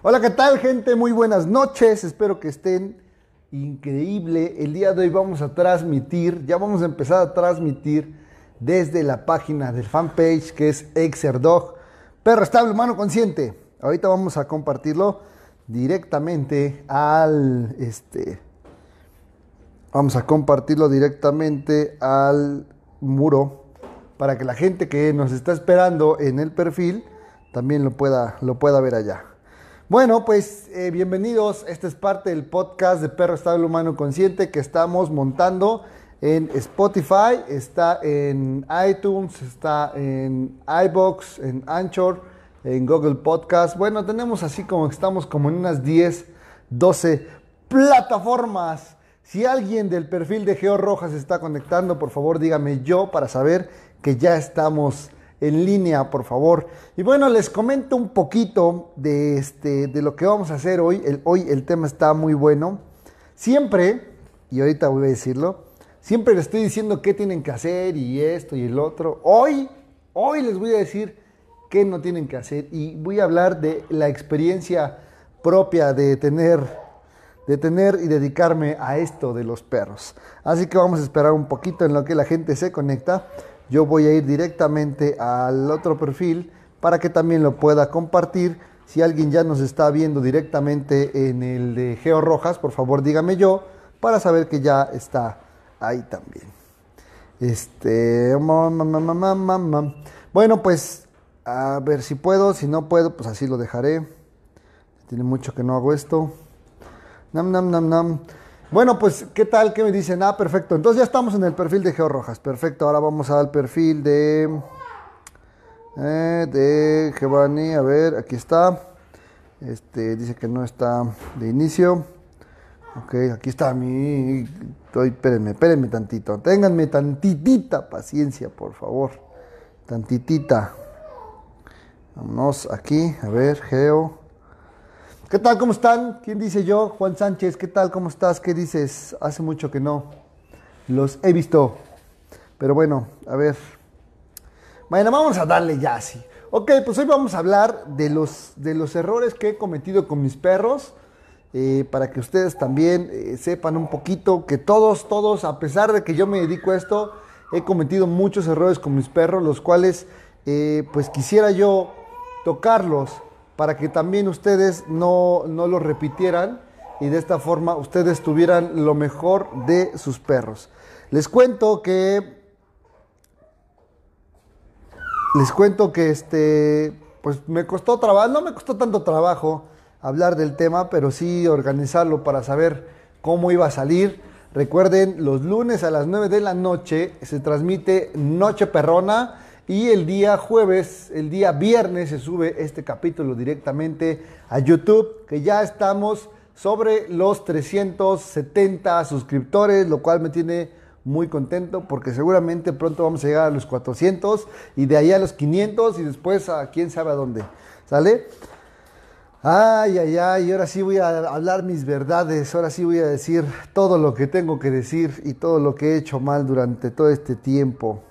Hola, ¿qué tal gente? Muy buenas noches. Espero que estén increíble. El día de hoy vamos a transmitir, ya vamos a empezar a transmitir desde la página del fanpage que es Exerdog, Perro Estable Humano Consciente. Ahorita vamos a compartirlo directamente al este vamos a compartirlo directamente al muro para que la gente que nos está esperando en el perfil también lo pueda lo pueda ver allá. Bueno, pues eh, bienvenidos. Esta es parte del podcast de Perro Estable Humano Consciente que estamos montando en Spotify, está en iTunes, está en iBox, en Anchor, en Google Podcast. Bueno, tenemos así como estamos como en unas 10, 12 plataformas. Si alguien del perfil de Geo Rojas está conectando, por favor dígame yo para saber que ya estamos en línea, por favor. Y bueno, les comento un poquito de, este, de lo que vamos a hacer hoy. El, hoy el tema está muy bueno. Siempre, y ahorita voy a decirlo, siempre les estoy diciendo qué tienen que hacer y esto y el otro. Hoy, hoy les voy a decir qué no tienen que hacer y voy a hablar de la experiencia propia de tener de tener y dedicarme a esto de los perros. Así que vamos a esperar un poquito en lo que la gente se conecta yo voy a ir directamente al otro perfil para que también lo pueda compartir. Si alguien ya nos está viendo directamente en el de Geo Rojas, por favor dígame yo para saber que ya está ahí también. Este, bueno, pues a ver si puedo, si no puedo, pues así lo dejaré. Tiene mucho que no hago esto. Nam, nam, nam, nam. Bueno, pues, ¿qué tal? ¿Qué me dicen? Ah, perfecto. Entonces ya estamos en el perfil de Geo Rojas. Perfecto. Ahora vamos al perfil de. Eh, de Giovanni. A ver, aquí está. Este dice que no está de inicio. Ok, aquí está mi. Estoy, espérenme, espérenme tantito. Ténganme tantitita paciencia, por favor. Tantitita. Vámonos aquí. A ver, Geo. ¿Qué tal? ¿Cómo están? ¿Quién dice yo? Juan Sánchez, ¿qué tal? ¿Cómo estás? ¿Qué dices? Hace mucho que no los he visto. Pero bueno, a ver. Bueno, vamos a darle ya así. Ok, pues hoy vamos a hablar de los, de los errores que he cometido con mis perros. Eh, para que ustedes también eh, sepan un poquito que todos, todos, a pesar de que yo me dedico a esto, he cometido muchos errores con mis perros, los cuales eh, pues quisiera yo tocarlos para que también ustedes no, no lo repitieran y de esta forma ustedes tuvieran lo mejor de sus perros. Les cuento que les cuento que este pues me costó trabajo, no me costó tanto trabajo hablar del tema, pero sí organizarlo para saber cómo iba a salir. Recuerden, los lunes a las 9 de la noche se transmite Noche Perrona y el día jueves, el día viernes se sube este capítulo directamente a YouTube, que ya estamos sobre los 370 suscriptores, lo cual me tiene muy contento porque seguramente pronto vamos a llegar a los 400 y de ahí a los 500 y después a quién sabe a dónde. ¿Sale? Ay, ay, ay, ahora sí voy a hablar mis verdades, ahora sí voy a decir todo lo que tengo que decir y todo lo que he hecho mal durante todo este tiempo.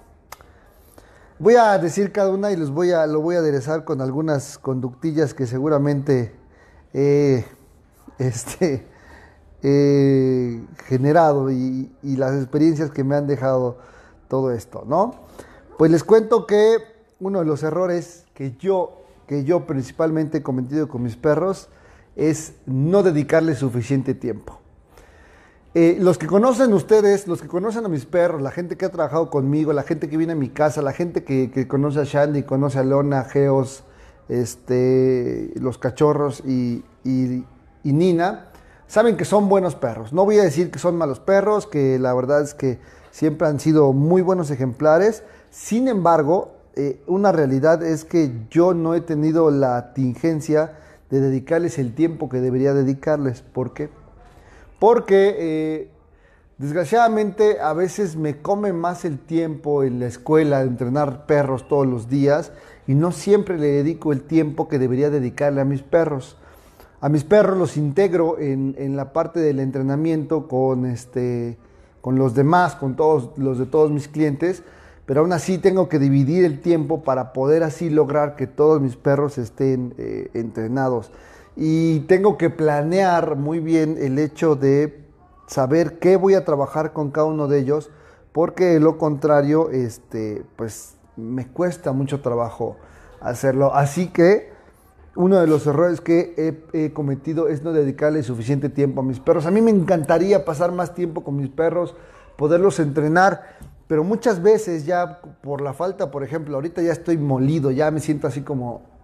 Voy a decir cada una y los voy a, lo voy a aderezar con algunas conductillas que seguramente he, este, he generado y, las experiencias que me han dejado todo esto, ¿no? Pues les cuento que uno de los errores que yo, que yo principalmente he cometido con mis perros es no dedicarle suficiente tiempo. Eh, los que conocen ustedes, los que conocen a mis perros, la gente que ha trabajado conmigo, la gente que viene a mi casa, la gente que, conoce a Shandy, conoce a Lona, Geos, este, los cachorros y, Nina, saben que son buenos perros. No voy a decir que son malos perros, que la verdad es que siempre han sido muy buenos ejemplares. Sin embargo, eh, una realidad es que yo no he tenido la tingencia de dedicarles el tiempo que debería dedicarles. ¿Por qué? Porque eh, desgraciadamente a veces me come más el tiempo en la escuela de entrenar perros todos los días y no siempre le dedico el tiempo que debería dedicarle a mis perros. A mis perros los integro en, la parte del entrenamiento con, este, con los demás, con todos los de todos mis clientes, pero aún así tengo que dividir el tiempo para poder así lograr que todos mis perros estén eh, entrenados. Y tengo que planear muy bien el hecho de saber qué voy a trabajar con cada uno de ellos, porque de lo contrario, este, pues me cuesta mucho trabajo hacerlo. Así que uno de los errores que he, he, cometido es no dedicarle suficiente tiempo a mis perros. A mí me encantaría pasar más tiempo con mis perros, poderlos entrenar, pero muchas veces ya por la falta, por ejemplo, ahorita ya estoy molido, ya me siento así como,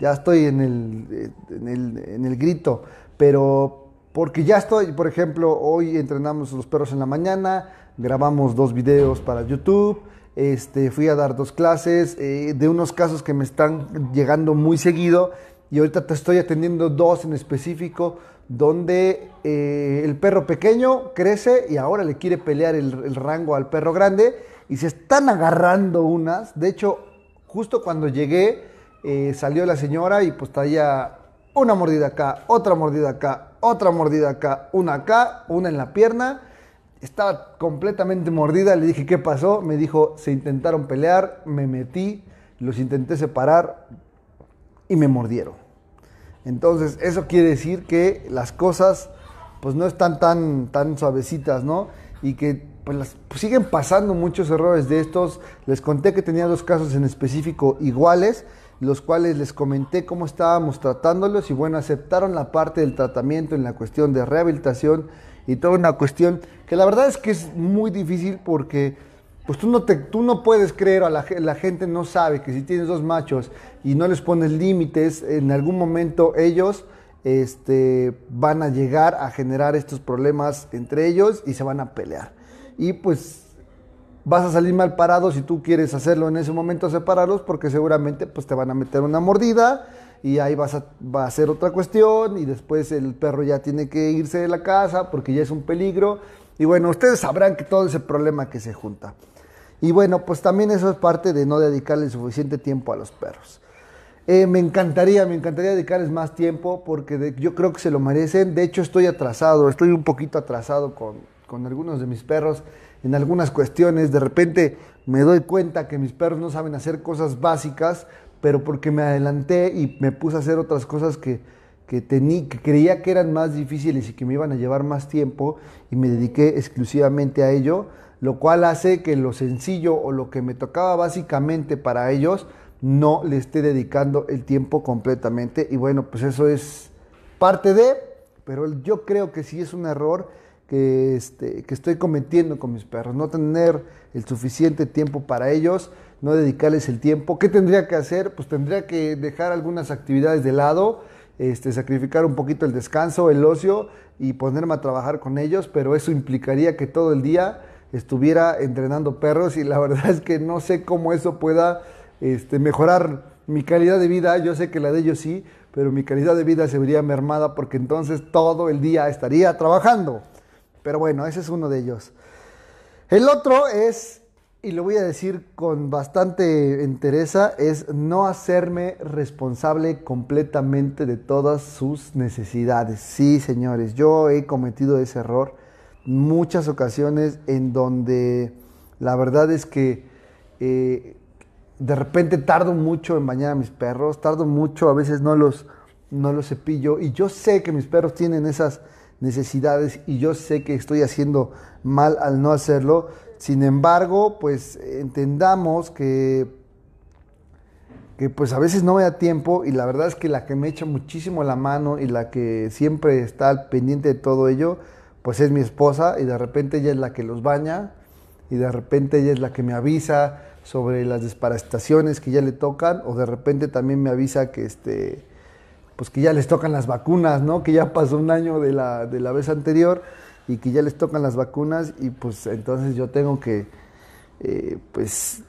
ya estoy en el, en el, grito, pero porque ya estoy, por ejemplo, hoy entrenamos los perros en la mañana, grabamos dos videos para YouTube, este, fui a dar dos clases eh, de unos casos que me están llegando muy seguido y ahorita te estoy atendiendo dos en específico donde eh, el perro pequeño crece y ahora le quiere pelear el, rango al perro grande y se están agarrando unas. De hecho, justo cuando llegué eh, salió la señora y pues traía una mordida acá, otra mordida acá, otra mordida acá, una acá, una en la pierna. Estaba completamente mordida, le dije, ¿qué pasó? Me dijo, se intentaron pelear, me metí, los intenté separar y me mordieron. Entonces, eso quiere decir que las cosas pues no están tan, tan suavecitas, ¿no? Y que pues, pues, siguen pasando muchos errores de estos. Les conté que tenía dos casos en específico iguales, los cuales les comenté cómo estábamos tratándolos y bueno, aceptaron la parte del tratamiento en la cuestión de rehabilitación y toda una cuestión que la verdad es que es muy difícil porque pues tú no, te, tú no puedes creer, a la, la, gente no sabe que si tienes dos machos y no les pones límites, en algún momento ellos este, van a llegar a generar estos problemas entre ellos y se van a pelear. Y pues vas a salir mal parado si tú quieres hacerlo en ese momento, separarlos, porque seguramente pues te van a meter una mordida y ahí vas a, va a ser otra cuestión y después el perro ya tiene que irse de la casa porque ya es un peligro. Y bueno, ustedes sabrán que todo ese problema que se junta. Y bueno, pues también eso es parte de no dedicarle suficiente tiempo a los perros. Eh, me encantaría, me encantaría dedicarles más tiempo porque yo creo que se lo merecen. De hecho, estoy atrasado, estoy un poquito atrasado con, con algunos de mis perros en algunas cuestiones. De repente me doy cuenta que mis perros no saben hacer cosas básicas, pero porque me adelanté y me puse a hacer otras cosas que, que, que creía que eran más difíciles y que me iban a llevar más tiempo y me dediqué exclusivamente a ello lo cual hace que lo sencillo o lo que me tocaba básicamente para ellos no le esté dedicando el tiempo completamente. Y bueno, pues eso es parte de, pero yo creo que sí es un error que, este, que estoy cometiendo con mis perros, no tener el suficiente tiempo para ellos, no dedicarles el tiempo. ¿Qué tendría que hacer? Pues tendría que dejar algunas actividades de lado, este, sacrificar un poquito el descanso, el ocio y ponerme a trabajar con ellos, pero eso implicaría que todo el día estuviera entrenando perros y la verdad es que no sé cómo eso pueda este, mejorar mi calidad de vida. Yo sé que la de ellos sí, pero mi calidad de vida se vería mermada porque entonces todo el día estaría trabajando. Pero bueno, ese es uno de ellos. El otro es, y lo voy a decir con bastante entereza, es no hacerme responsable completamente de todas sus necesidades. Sí, señores, yo he cometido ese error muchas ocasiones en donde la verdad es que eh, de repente tardo mucho en bañar a mis perros, tardo mucho, a veces no los, no los cepillo y yo sé que mis perros tienen esas necesidades y yo sé que estoy haciendo mal al no hacerlo. Sin embargo, pues entendamos que que pues a veces no me da tiempo y la verdad es que la que me echa muchísimo la mano y la que siempre está al pendiente de todo ello, pues es mi esposa y de repente ella es la que los baña y de repente ella es la que me avisa sobre las desparasitaciones que ya le tocan o de repente también me avisa que este pues que ya les tocan las vacunas, ¿no? Que ya pasó un año de la, de la vez anterior y que ya les tocan las vacunas y pues entonces yo tengo que eh, pues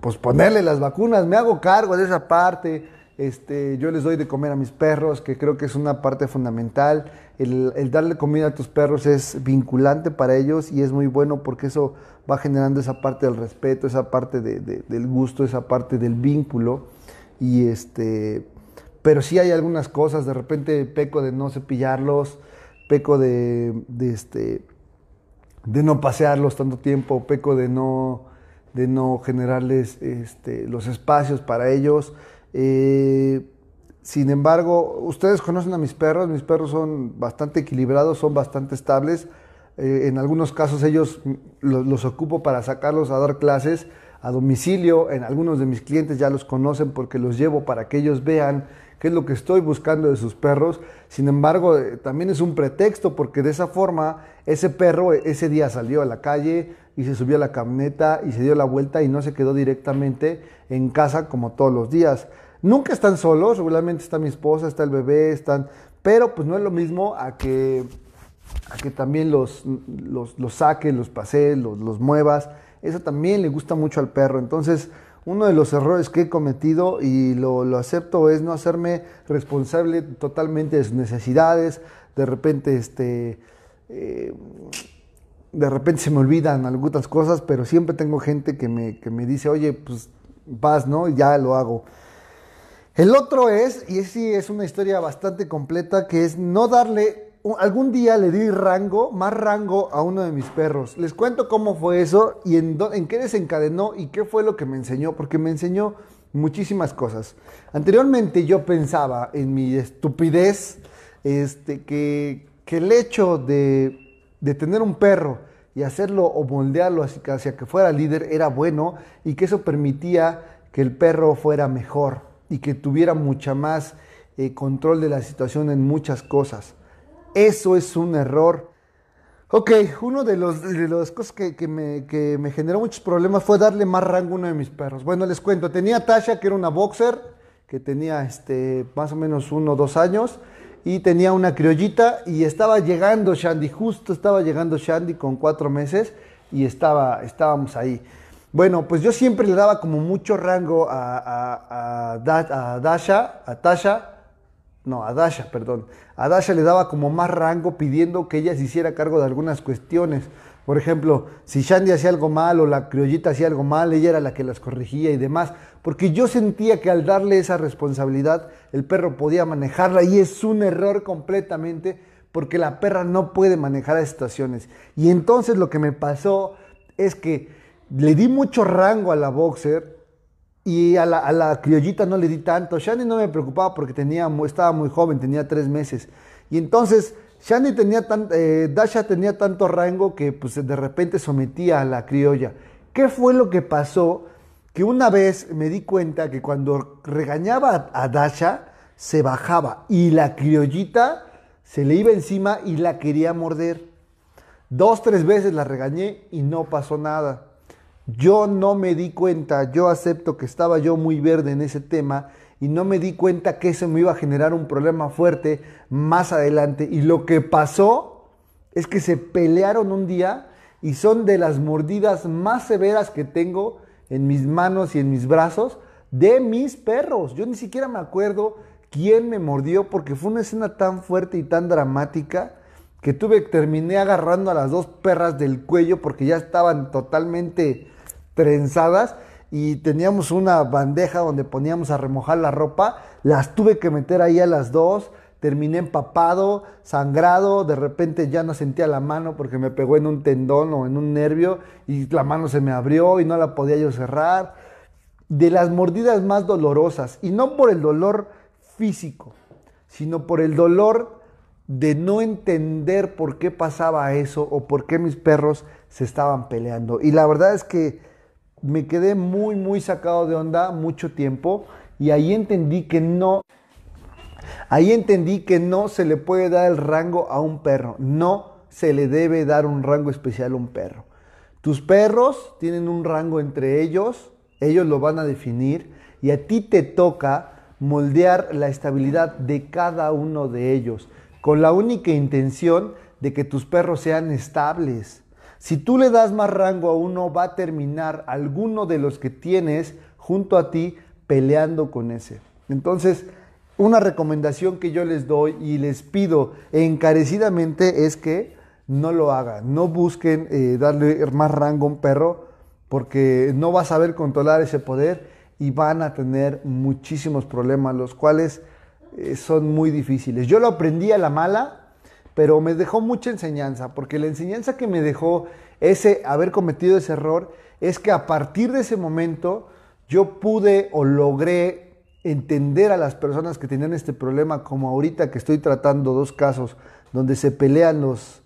pues ponerle las vacunas, me hago cargo de esa parte. Este, yo les doy de comer a mis perros, que creo que es una parte fundamental. El, darle comida a tus perros es vinculante para ellos y es muy bueno porque eso va generando esa parte del respeto, esa parte del gusto, esa parte del vínculo. Y este, pero sí hay algunas cosas, de repente peco de no cepillarlos, peco de, este, de no pasearlos tanto tiempo, peco de no de no generarles este, los espacios para ellos. Eh, sin embargo, ustedes conocen a mis perros, mis perros son bastante equilibrados, son bastante estables. Eh, en algunos casos ellos los, los, ocupo para sacarlos a dar clases a domicilio. En algunos de mis clientes ya los conocen porque los llevo para que ellos vean qué es lo que estoy buscando de sus perros. Sin embargo, eh, también es un pretexto porque de esa forma ese perro ese día salió a la calle, y se subió a la camioneta y se dio la vuelta y no se quedó directamente en casa como todos los días. Nunca están solos, regularmente está mi esposa, está el bebé, están, pero pues no es lo mismo a que, a que también los, los, los saques, los pasees, los, los muevas. Eso también le gusta mucho al perro. Entonces, uno de los errores que he cometido y lo, acepto es no hacerme responsable totalmente de sus necesidades. De repente, este, eh, de repente se me olvidan algunas cosas, pero siempre tengo gente que me, que me dice, oye, pues vas, ¿no? Ya lo hago. El otro es, y sí es una historia bastante completa, que es no darle, algún día le di rango, más rango a uno de mis perros. Les cuento cómo fue eso y en, qué desencadenó y qué fue lo que me enseñó, porque me enseñó muchísimas cosas. Anteriormente yo pensaba en mi estupidez, este, que, que el hecho de, de tener un perro y hacerlo o moldearlo hacia, que fuera líder era bueno y que eso permitía que el perro fuera mejor y que tuviera mucha más eh, control de la situación en muchas cosas. Eso es un error. Ok, uno de los de las cosas que, me, que, me, generó muchos problemas fue darle más rango a uno de mis perros. Bueno, les cuento, tenía Tasha, que era una boxer, que tenía este, más o menos uno o dos años, y tenía una criollita y estaba llegando Shandy, justo estaba llegando Shandy con cuatro meses y estaba, estábamos ahí. Bueno, pues yo siempre le daba como mucho rango a, a, a, Dasha, a Tasha, no, a Dasha, perdón. A Dasha le daba como más rango pidiendo que ella se hiciera cargo de algunas cuestiones. Por ejemplo, si Shandy hacía algo mal o la criollita hacía algo mal, ella era la que las corregía y demás. Porque yo sentía que al darle esa responsabilidad, el perro podía manejarla y es un error completamente porque la perra no puede manejar las situaciones. Y entonces lo que me pasó es que le di mucho rango a la boxer y a la, criollita no le di tanto. Shandy no me preocupaba porque tenía, estaba muy joven, tenía tres meses. Y entonces Shani tenía tan, eh, Dasha tenía tanto rango que pues, de repente sometía a la criolla. ¿Qué fue lo que pasó? Que una vez me di cuenta que cuando regañaba a Dasha, se bajaba y la criollita se le iba encima y la quería morder. Dos, tres veces la regañé y no pasó nada. Yo no me di cuenta, yo acepto que estaba yo muy verde en ese tema y no me di cuenta que eso me iba a generar un problema fuerte más adelante. Y lo que pasó es que se pelearon un día y son de las mordidas más severas que tengo en mis manos y en mis brazos de mis perros. Yo ni siquiera me acuerdo quién me mordió porque fue una escena tan fuerte y tan dramática que tuve terminé agarrando a las dos perras del cuello porque ya estaban totalmente trenzadas y teníamos una bandeja donde poníamos a remojar la ropa, las tuve que meter ahí a las dos, terminé empapado, sangrado, de repente ya no sentía la mano porque me pegó en un tendón o en un nervio y la mano se me abrió y no la podía yo cerrar. De las mordidas más dolorosas, y no por el dolor físico, sino por el dolor de no entender por qué pasaba eso o por qué mis perros se estaban peleando. Y la verdad es que me quedé muy, muy sacado de onda mucho tiempo y ahí entendí que no, ahí entendí que no se le puede dar el rango a un perro, no se le debe dar un rango especial a un perro. Tus perros tienen un rango entre ellos, ellos lo van a definir y a ti te toca moldear la estabilidad de cada uno de ellos, con la única intención de que tus perros sean estables. Si tú le das más rango a uno, va a terminar alguno de los que tienes junto a ti peleando con ese. Entonces, una recomendación que yo les doy y les pido encarecidamente es que no lo hagan, no busquen eh, darle más rango a un perro porque no va a saber controlar ese poder y van a tener muchísimos problemas, los cuales eh, son muy difíciles. Yo lo aprendí a la mala, pero me dejó mucha enseñanza, porque la enseñanza que me dejó ese haber cometido ese error es que a partir de ese momento yo pude o logré entender a las personas que tenían este problema, como ahorita que estoy tratando dos casos donde se pelean los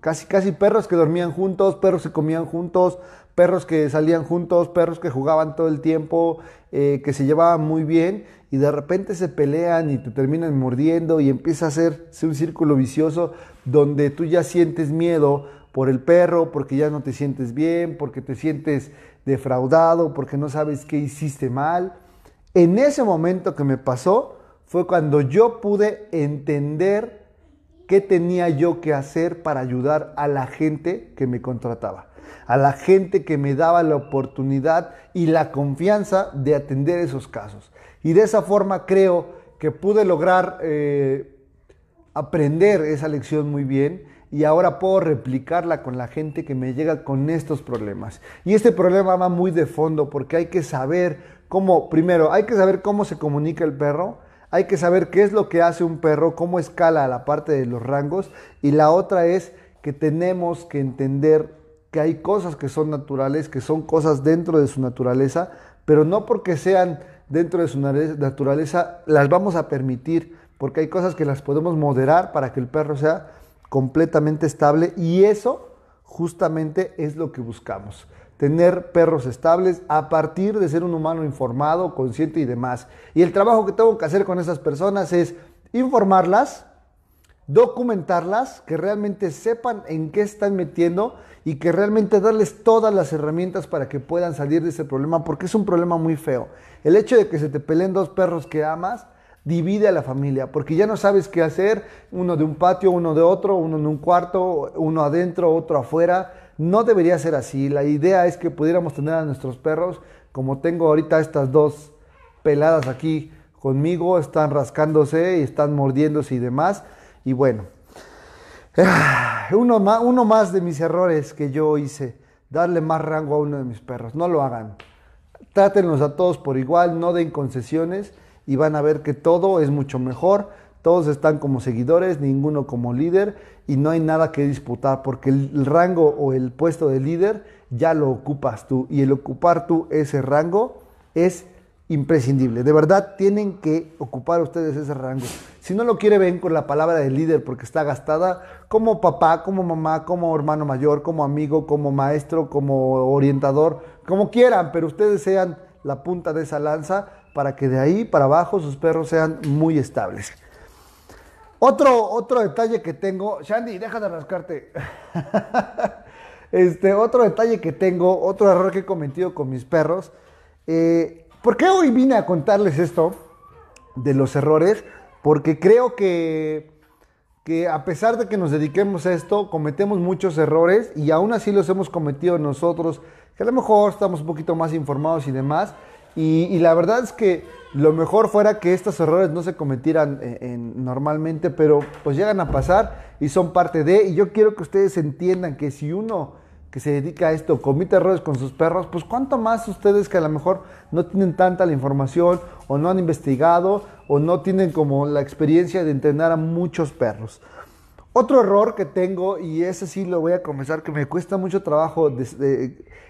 casi casi perros que dormían juntos, perros que comían juntos, perros que salían juntos, perros que jugaban todo el tiempo, eh, que se llevaban muy bien y de repente se pelean y te terminan mordiendo y empieza a hacerse un círculo vicioso donde tú ya sientes miedo por el perro, porque ya no te sientes bien, porque te sientes defraudado, porque no sabes qué hiciste mal. En ese momento que me pasó fue cuando yo pude entender qué tenía yo que hacer para ayudar a la gente que me contrataba a la gente que me daba la oportunidad y la confianza de atender esos casos. Y de esa forma creo que pude lograr eh, aprender esa lección muy bien y ahora puedo replicarla con la gente que me llega con estos problemas. Y este problema va muy de fondo porque hay que saber cómo, primero, hay que saber cómo se comunica el perro, hay que saber qué es lo que hace un perro, cómo escala la parte de los rangos y la otra es que tenemos que entender que hay cosas que son naturales, que son cosas dentro de su naturaleza, pero no porque sean dentro de su naturaleza las vamos a permitir, porque hay cosas que las podemos moderar para que el perro sea completamente estable y eso justamente es lo que buscamos. Tener perros estables a partir de ser un humano informado, consciente y demás. Y el trabajo que tengo que hacer con esas personas es informarlas, documentarlas, que realmente sepan en qué están metiendo y que realmente darles todas las herramientas para que puedan salir de ese problema, porque es un problema muy feo. El hecho de que se te peleen dos perros que amas divide a la familia, porque ya no sabes qué hacer, uno de un patio, uno de otro, uno en un cuarto, uno adentro, otro afuera. No debería ser así. La idea es que pudiéramos tener a nuestros perros, como tengo ahorita estas dos peladas aquí conmigo, están rascándose y están mordiéndose y demás y bueno, uno más, uno más de mis errores que yo hice, darle más rango a uno de mis perros. No lo hagan. Trátenlos a todos por igual, no den concesiones y van a ver que todo es mucho mejor. Todos están como seguidores, ninguno como líder y no hay nada que disputar porque el rango o el puesto de líder ya lo ocupas tú y el ocupar tú ese rango es imprescindible. De verdad, tienen que ocupar ustedes ese rango. Si no lo quiere, ven con la palabra del líder porque está gastada como papá, como mamá, como hermano mayor, como amigo, como maestro, como orientador, como quieran, pero ustedes sean la punta de esa lanza para que de ahí para abajo sus perros sean muy estables. Otro, otro detalle que tengo, Shandy, deja de rascarte. este, otro detalle que tengo, otro error que he cometido con mis perros. Eh, ¿Por qué hoy vine a contarles esto de los errores? Porque creo que, que a pesar de que nos dediquemos a esto, cometemos muchos errores y aún así los hemos cometido nosotros, que a lo mejor estamos un poquito más informados y demás. Y, la verdad es que lo mejor fuera que estos errores no se cometieran eh, normalmente, pero pues llegan a pasar y son parte de, y yo quiero que ustedes entiendan que si uno que se dedica a esto comete errores con sus perros, pues cuánto más ustedes que a lo mejor no tienen tanta la información o no han investigado o no tienen como la experiencia de entrenar a muchos perros. Otro error que tengo, y ese sí lo voy a comenzar, que me cuesta mucho trabajo,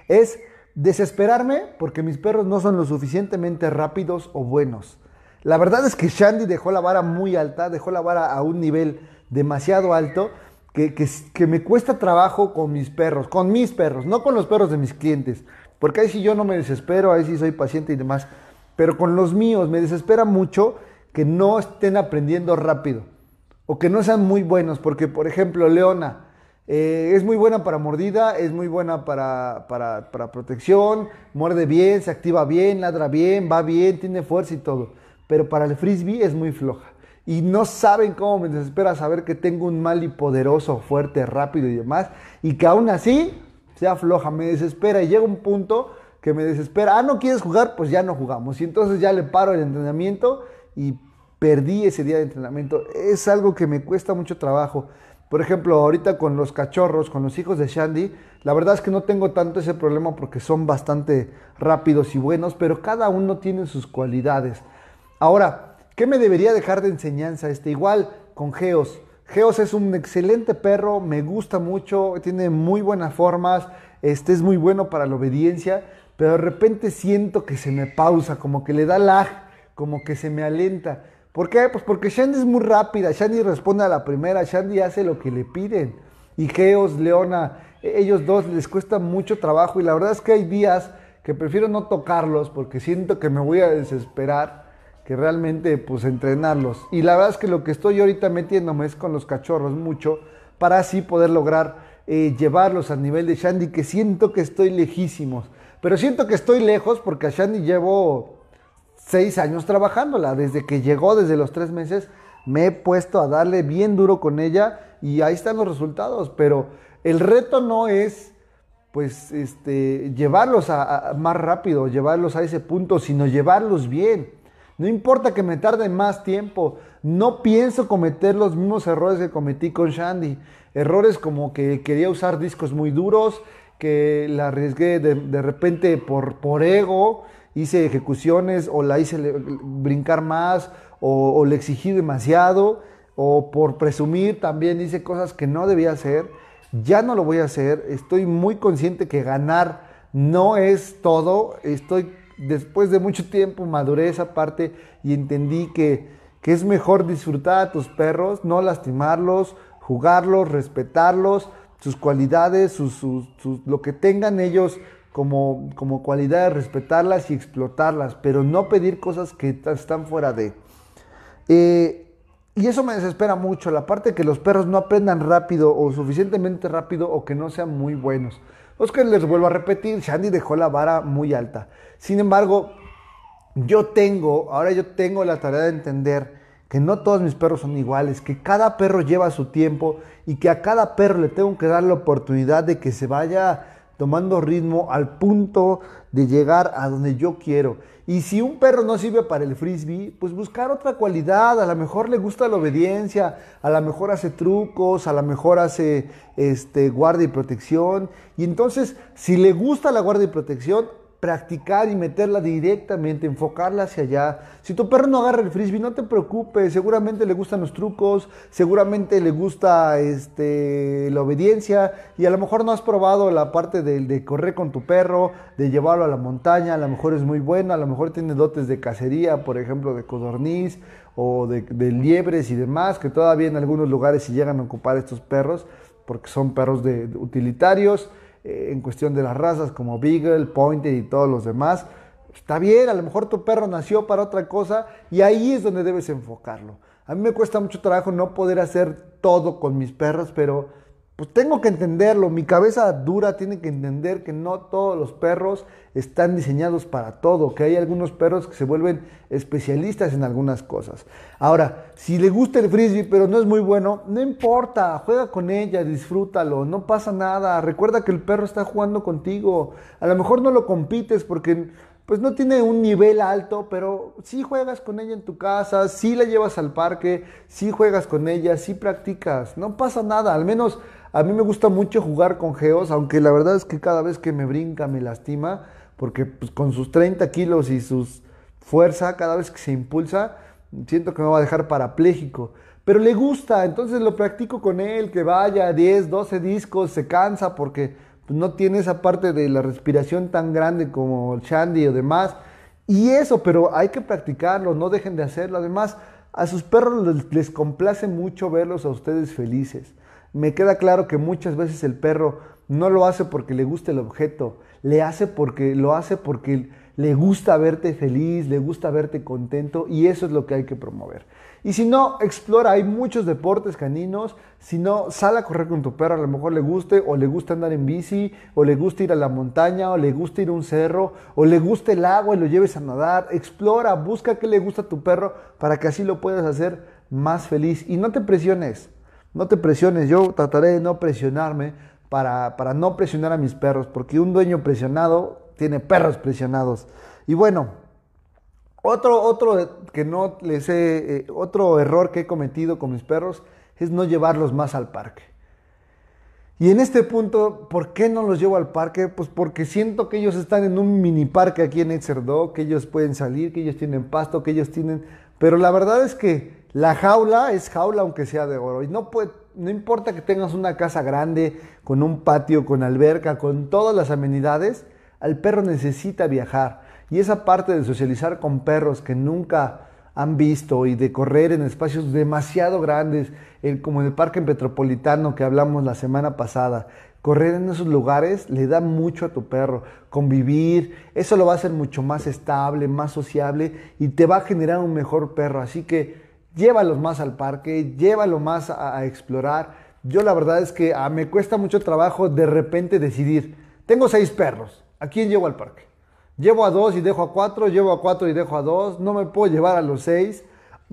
es desesperarme porque mis perros no son lo suficientemente rápidos o buenos. La verdad es que Shandy dejó la vara muy alta, dejó la vara a un nivel demasiado alto que, que, me cuesta trabajo con mis perros, con mis perros, no con los perros de mis clientes, porque ahí sí yo no me desespero, ahí sí soy paciente y demás, pero con los míos me desespera mucho que no estén aprendiendo rápido o que no sean muy buenos, porque por ejemplo Leona, eh, es muy buena para mordida, es muy buena para, para, para, protección, muerde bien, se activa bien, ladra bien, va bien, tiene fuerza y todo. Pero para el frisbee es muy floja. Y no saben cómo me desespera saber que tengo un mal y poderoso, fuerte, rápido y demás. Y que aún así sea floja, me desespera. Y llega un punto que me desespera. Ah, no quieres jugar, pues ya no jugamos. Y entonces ya le paro el entrenamiento y perdí ese día de entrenamiento. Es algo que me cuesta mucho trabajo. Por ejemplo, ahorita con los cachorros, con los hijos de Shandy, la verdad es que no tengo tanto ese problema porque son bastante rápidos y buenos, pero cada uno tiene sus cualidades. Ahora, ¿qué me debería dejar de enseñanza este? Igual con Geos. Geos es un excelente perro, me gusta mucho, tiene muy buenas formas, este es muy bueno para la obediencia, pero de repente siento que se me pausa, como que le da lag, como que se me alenta. ¿Por qué? Pues porque Shandy es muy rápida, Shandy responde a la primera, Shandy hace lo que le piden. Y Geos, Leona, e-, ellos dos les cuesta mucho trabajo y la verdad es que hay días que prefiero no tocarlos porque siento que me voy a desesperar que realmente pues entrenarlos. Y la verdad es que lo que estoy ahorita metiéndome es con los cachorros mucho para así poder lograr eh, llevarlos al nivel de Shandy que siento que estoy lejísimos. Pero siento que estoy lejos porque a Shandy llevo seis años trabajándola. Desde que llegó, desde los tres meses, me he puesto a darle bien duro con ella y ahí están los resultados. Pero el reto no es pues este, llevarlos a, más rápido, llevarlos a ese punto, sino llevarlos bien. No importa que me tarde más tiempo, no pienso cometer los mismos errores que cometí con Shandy. Errores como que quería usar discos muy duros, que la arriesgué de, de repente por, por ego, hice ejecuciones o la hice brincar más o, le exigí demasiado o por presumir también hice cosas que no debía hacer. Ya no lo voy a hacer. Estoy muy consciente que ganar no es todo. Estoy después de mucho tiempo maduré esa parte y entendí que, que es mejor disfrutar a tus perros, no lastimarlos, jugarlos, respetarlos, sus cualidades, sus, lo que tengan ellos como, como cualidad respetarlas y explotarlas, pero no pedir cosas que están fuera de. Eh, y eso me desespera mucho, la parte de que los perros no aprendan rápido o suficientemente rápido o que no sean muy buenos. Es que les vuelvo a repetir, Shandy dejó la vara muy alta. Sin embargo, yo tengo, ahora yo tengo la tarea de entender que no todos mis perros son iguales, que cada perro lleva su tiempo y que a cada perro le tengo que dar la oportunidad de que se vaya tomando ritmo al punto de llegar a donde yo quiero. Y si un perro no sirve para el frisbee, pues buscar otra cualidad. A lo mejor le gusta la obediencia, a lo mejor hace trucos, a lo mejor hace este, guardia y protección. Y entonces, si le gusta la guardia y protección, practicar y meterla directamente, enfocarla hacia allá. Si tu perro no agarra el frisbee, no te preocupes, seguramente le gustan los trucos, seguramente le gusta este, la obediencia y a lo mejor no has probado la parte de, correr con tu perro, de llevarlo a la montaña, a lo mejor es muy bueno, a lo mejor tiene dotes de cacería, por ejemplo, de codorniz o de, liebres y demás, que todavía en algunos lugares se llegan a ocupar estos perros porque son perros de, utilitarios. Eh, en cuestión de las razas como Beagle, Pointer y todos los demás. Está bien, a lo mejor tu perro nació para otra cosa y ahí es donde debes enfocarlo. A mí me cuesta mucho trabajo no poder hacer todo con mis perros, pero pues tengo que entenderlo. Mi cabeza dura tiene que entender que no todos los perros están diseñados para todo, que hay algunos perros que se vuelven especialistas en algunas cosas. Ahora, si le gusta el frisbee pero no es muy bueno, no importa, juega con ella, disfrútalo, no pasa nada. Recuerda que el perro está jugando contigo. A lo mejor no lo compites porque pues no tiene un nivel alto, pero sí juegas con ella en tu casa, sí la llevas al parque, sí juegas con ella, sí practicas, no pasa nada, al menos a mí me gusta mucho jugar con Geos, aunque la verdad es que cada vez que me brinca me lastima, porque pues, con sus 30 kilos y su fuerza, cada vez que se impulsa, siento que me va a dejar parapléjico. Pero le gusta, entonces lo practico con él, que vaya 10, 12 discos, se cansa porque pues, no tiene esa parte de la respiración tan grande como el Shandy o demás. Y eso, pero hay que practicarlo, no dejen de hacerlo. Además, a sus perros les, les complace mucho verlos a ustedes felices. Me queda claro que muchas veces el perro no lo hace porque le guste el objeto, le hace porque lo hace porque le gusta verte feliz, le gusta verte contento y eso es lo que hay que promover. Y si no, explora, hay muchos deportes caninos, si no, sal a correr con tu perro, a lo mejor le guste o le gusta andar en bici, o le gusta ir a la montaña, o le gusta ir a un cerro, o le gusta el agua y lo lleves a nadar, explora, busca qué le gusta a tu perro para que así lo puedas hacer más feliz. Y no te presiones, no te presiones, yo trataré de no presionarme para, para no presionar a mis perros, porque un dueño presionado tiene perros presionados. Y bueno, otro, otro que no les he, eh, otro error que he cometido con mis perros es no llevarlos más al parque. Y en este punto, ¿por qué no los llevo al parque? Pues porque siento que ellos están en un mini parque aquí en Exerdó, que ellos pueden salir, que ellos tienen pasto, que ellos tienen... Pero la verdad es que la jaula es jaula aunque sea de oro. Y no, puede, no importa que tengas una casa grande, con un patio, con alberca, con todas las amenidades, el perro necesita viajar. Y esa parte de socializar con perros que nunca han visto y de correr en espacios demasiado grandes, como en el Parque Metropolitano que hablamos la semana pasada, correr en esos lugares le da mucho a tu perro. Convivir, eso lo va a hacer mucho más estable, más sociable y te va a generar un mejor perro. Así que llévalos más al parque, llévalo más a, explorar. Yo la verdad es que ah, me cuesta mucho trabajo de repente decidir, tengo seis perros, ¿a quién llevo al parque? Llevo a dos y dejo a cuatro, llevo a cuatro y dejo a dos, no me puedo llevar a los seis.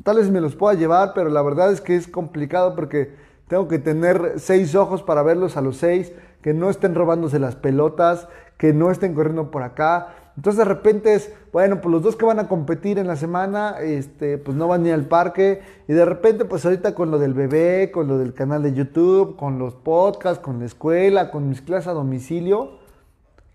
Tal vez me los pueda llevar, pero la verdad es que es complicado porque tengo que tener seis ojos para verlos a los seis, que no estén robándose las pelotas, que no estén corriendo por acá. Entonces de repente es, bueno, pues los dos que van a competir en la semana, este, pues no van ni al parque. Y de repente, pues ahorita con lo del bebé, con lo del canal de YouTube, con los podcasts, con la escuela, con mis clases a domicilio,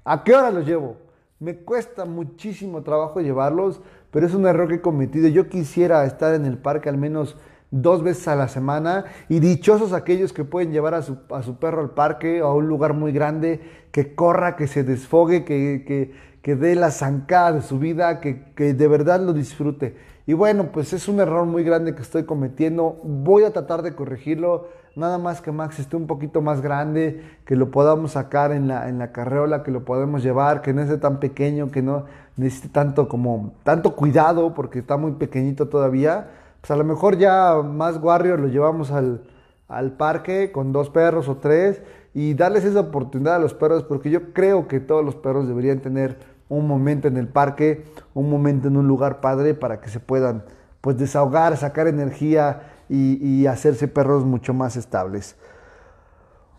¿a qué hora los llevo? Me cuesta muchísimo trabajo llevarlos, pero es un error que he cometido. Yo quisiera estar en el parque al menos dos veces a la semana y dichosos aquellos que pueden llevar a su, a su perro al parque o a un lugar muy grande, que corra, que se desfogue, que, que, que dé la zancada de su vida, que, que de verdad lo disfrute. Y bueno, pues es un error muy grande que estoy cometiendo. Voy a tratar de corregirlo nada más que Max esté un poquito más grande, que lo podamos sacar en la, en la carreola, que lo podemos llevar, que no esté tan pequeño, que no necesite tanto como tanto cuidado porque está muy pequeñito todavía. Pues a lo mejor ya más Warrior lo llevamos al, al parque con dos perros o tres y darles esa oportunidad a los perros porque yo creo que todos los perros deberían tener un momento en el parque, un momento en un lugar padre para que se puedan pues desahogar, sacar energía y, hacerse perros mucho más estables.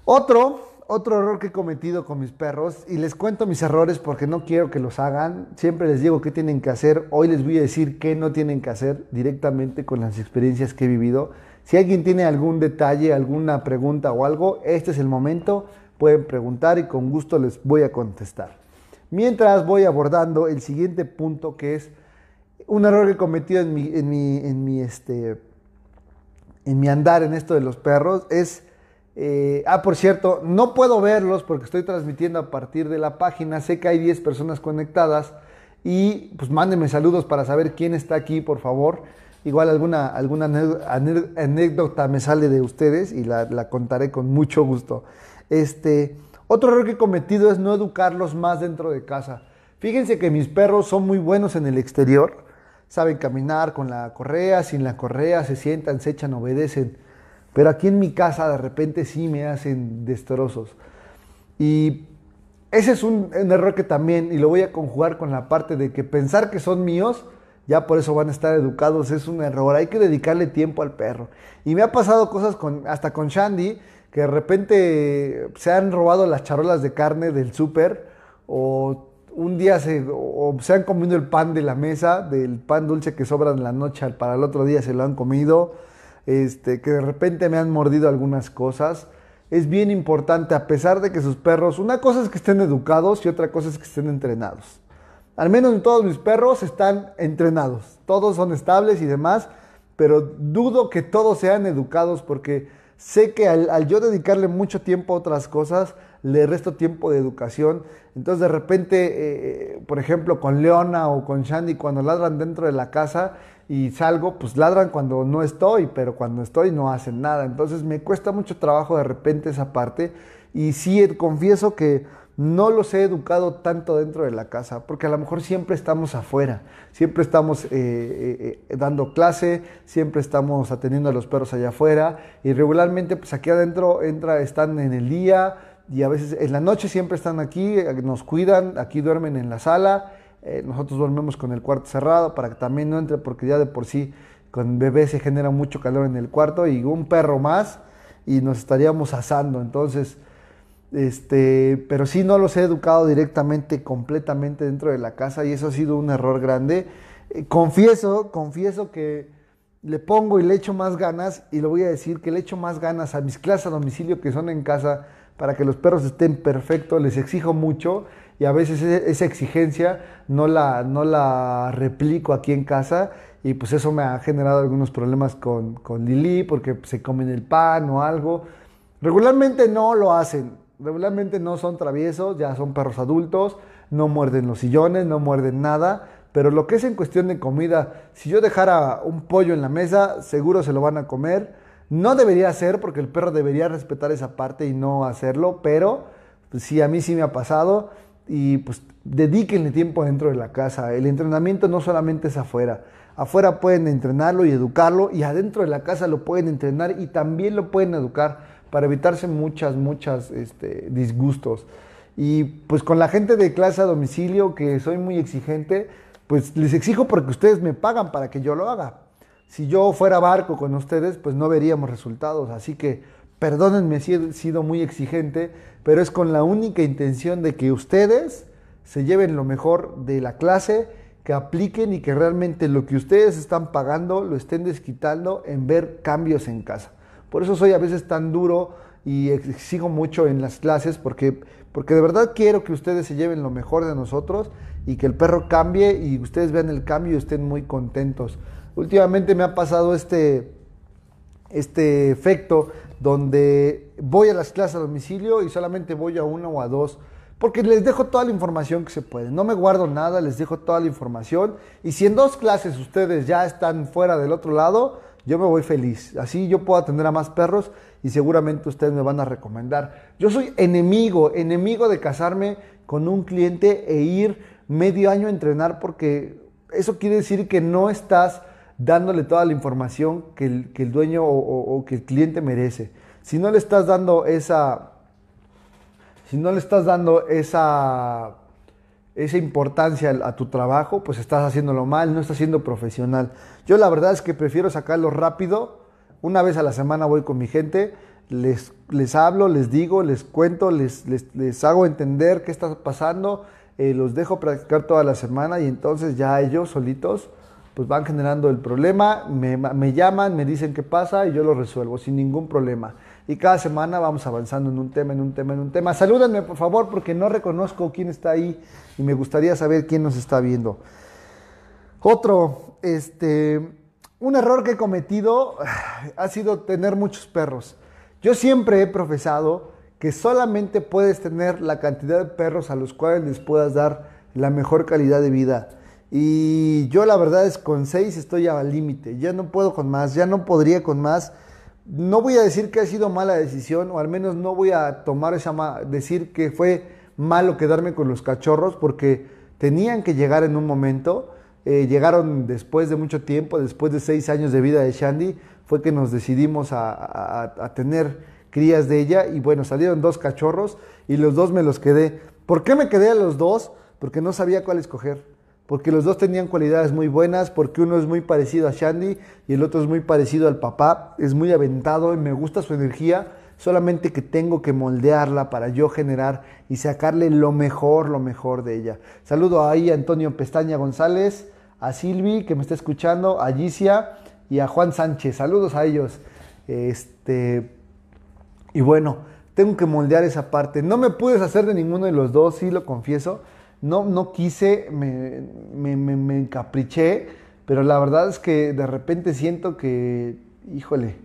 Otro, otro error que he cometido con mis perros, y les cuento mis errores porque no quiero que los hagan, siempre les digo qué tienen que hacer, hoy les voy a decir qué no tienen que hacer directamente con las experiencias que he vivido. Si alguien tiene algún detalle, alguna pregunta o algo, este es el momento, pueden preguntar y con gusto les voy a contestar. Mientras voy abordando el siguiente punto que es un error que he cometido en mi, en mi, este, en mi andar en esto de los perros es... Eh, ah, por cierto, no puedo verlos porque estoy transmitiendo a partir de la página. Sé que hay 10 personas conectadas y pues mándenme saludos para saber quién está aquí, por favor. Igual alguna, alguna anécdota me sale de ustedes y la, la, contaré con mucho gusto. Este, otro error que he cometido es no educarlos más dentro de casa. Fíjense que mis perros son muy buenos en el exterior saben caminar con la correa, sin la correa, se sientan, se echan, obedecen. Pero aquí en mi casa de repente sí me hacen destrozos. Y ese es un, error que también, y lo voy a conjugar con la parte de que pensar que son míos, ya por eso van a estar educados, es un error. Hay que dedicarle tiempo al perro. Y me ha pasado cosas con, hasta con Shandy, que de repente se han robado las charolas de carne del súper o un día se, o se han comido el pan de la mesa, del pan dulce que sobra en la noche para el otro día se lo han comido, este, que de repente me han mordido algunas cosas. Es bien importante, a pesar de que sus perros, una cosa es que estén educados y otra cosa es que estén entrenados. Al menos todos mis perros están entrenados, todos son estables y demás, pero dudo que todos sean educados porque sé que al, yo dedicarle mucho tiempo a otras cosas, le resto tiempo de educación. Entonces de repente, eh, por ejemplo, con Leona o con Shandy, cuando ladran dentro de la casa y salgo, pues ladran cuando no estoy, pero cuando estoy no hacen nada. Entonces me cuesta mucho trabajo de repente esa parte. Y sí, confieso que no los he educado tanto dentro de la casa, porque a lo mejor siempre estamos afuera, siempre estamos eh, eh, eh, dando clase, siempre estamos atendiendo a los perros allá afuera y regularmente pues aquí adentro entra, están en el día y a veces en la noche siempre están aquí, nos cuidan, aquí duermen en la sala, nosotros dormimos con el cuarto cerrado para que también no entre porque ya de por sí con bebé se genera mucho calor en el cuarto y un perro más y nos estaríamos asando, entonces este, pero sí no los he educado directamente, completamente dentro de la casa y eso ha sido un error grande. Eh, confieso, confieso que le pongo y le echo más ganas y lo voy a decir que le echo más ganas a mis clases a domicilio que son en casa para que los perros estén perfectos, les exijo mucho y a veces e-, esa exigencia no la, no la replico aquí en casa y pues eso me ha generado algunos problemas con, con Lili porque se comen el pan o algo. Regularmente no lo hacen, Regularmente no son traviesos, ya son perros adultos, no muerden los sillones, no muerden nada, pero lo que es en cuestión de comida, si yo dejara un pollo en la mesa, seguro se lo van a comer. No debería ser porque el perro debería respetar esa parte y no hacerlo, pero pues, sí, a mí sí me ha pasado y pues dedíquenle tiempo dentro de la casa. El entrenamiento no solamente es afuera. Afuera pueden entrenarlo y educarlo y adentro de la casa lo pueden entrenar y también lo pueden educar para evitarse muchas, muchas este, disgustos. Y pues con la gente de clase a domicilio, que soy muy exigente, pues les exijo porque ustedes me pagan para que yo lo haga. Si yo fuera barco con ustedes, pues no veríamos resultados. Así que perdónenme si he sido muy exigente, pero es con la única intención de que ustedes se lleven lo mejor de la clase, que apliquen y que realmente lo que ustedes están pagando lo estén desquitando en ver cambios en casa. Por eso soy a veces tan duro y exijo mucho en las clases porque, porque de verdad quiero que ustedes se lleven lo mejor de nosotros y que el perro cambie y ustedes vean el cambio y estén muy contentos. Últimamente me ha pasado este, este efecto donde voy a las clases a domicilio y solamente voy a una o a dos porque les dejo toda la información que se puede. No me guardo nada, les dejo toda la información. Y si en dos clases ustedes ya están fuera del otro lado, yo me voy feliz. Así yo puedo atender a más perros y seguramente ustedes me van a recomendar. Yo soy enemigo, enemigo de casarme con un cliente e ir medio año a entrenar porque eso quiere decir que no estás dándole toda la información que el, dueño o, que el cliente merece. Si no le estás dando esa, si no le estás dando esa esa importancia a tu trabajo, pues estás haciéndolo mal, no estás siendo profesional. Yo la verdad es que prefiero sacarlo rápido. Una vez a la semana voy con mi gente, les, les hablo, les digo, les cuento, les, les, hago entender qué está pasando, eh, los dejo practicar toda la semana y entonces ya ellos solitos pues van generando el problema, me, me llaman, me dicen qué pasa y yo lo resuelvo sin ningún problema y cada semana vamos avanzando en un tema, en un tema, en un tema. Salúdenme por favor porque no reconozco quién está ahí y me gustaría saber quién nos está viendo. Otro, este, un error que he cometido ha sido tener muchos perros. Yo siempre he profesado que solamente puedes tener la cantidad de perros a los cuales les puedas dar la mejor calidad de vida. Y yo la verdad es con seis estoy al límite, ya no puedo con más, ya no podría con más no voy a decir que ha sido mala decisión, o al menos no voy a tomar esa decir que fue malo quedarme con los cachorros, porque tenían que llegar en un momento. Eh, llegaron después de mucho tiempo, después de seis años de vida de Shandy, fue que nos decidimos a, tener crías de ella y bueno, salieron dos cachorros y los dos me los quedé. ¿Por qué me quedé a los dos? Porque no sabía cuál escoger porque los dos tenían cualidades muy buenas, porque uno es muy parecido a Shandy y el otro es muy parecido al papá, es muy aventado y me gusta su energía, solamente que tengo que moldearla para yo generar y sacarle lo mejor, lo mejor de ella. Saludo ahí a Antonio Pestaña González, a Silvi que me está escuchando, a Gicia y a Juan Sánchez. Saludos a ellos. Este, y bueno, tengo que moldear esa parte. No me pude hacer de ninguno de los dos, sí lo confieso no, no quise, me, me, encapriché, pero la verdad es que de repente siento que, híjole,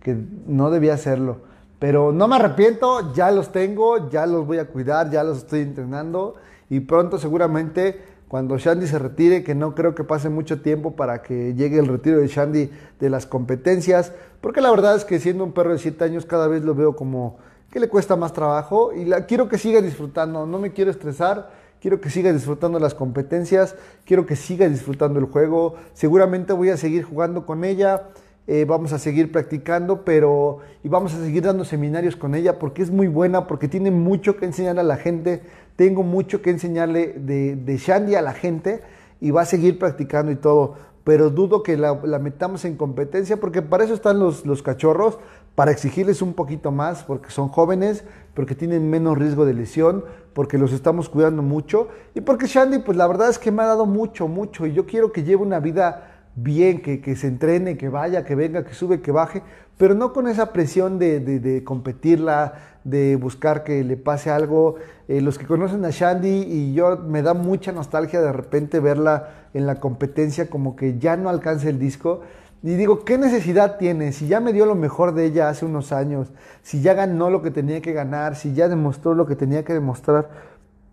que no debía hacerlo. Pero no me arrepiento, ya los tengo, ya los voy a cuidar, ya los estoy entrenando y pronto seguramente cuando Shandy se retire, que no creo que pase mucho tiempo para que llegue el retiro de Shandy de las competencias, porque la verdad es que siendo un perro de 7 años cada vez lo veo como que le cuesta más trabajo y la, quiero que siga disfrutando, no me quiero estresar, quiero que siga disfrutando las competencias, quiero que siga disfrutando el juego, seguramente voy a seguir jugando con ella. Eh, vamos a seguir practicando, pero y vamos a seguir dando seminarios con ella porque es muy buena, porque tiene mucho que enseñar a la gente tengo mucho que enseñarle de, de Shandy a la gente y va a seguir practicando y todo, pero dudo que la, metamos en competencia porque para eso están los, los, cachorros, para exigirles un poquito más, porque son jóvenes, porque tienen menos riesgo de lesión, porque los estamos cuidando mucho y porque Shandy, pues la verdad es que me ha dado mucho, mucho y yo quiero que lleve una vida bien, que, que, se entrene, que vaya, que venga, que sube, que baje, pero no con esa presión de, de, competirla, de buscar que le pase algo. Eh, los que conocen a Shandy y yo me da mucha nostalgia de repente verla en la competencia como que ya no alcanza el disco. Y digo, ¿qué necesidad tiene? Si ya me dio lo mejor de ella hace unos años, si ya ganó lo que tenía que ganar, si ya demostró lo que tenía que demostrar,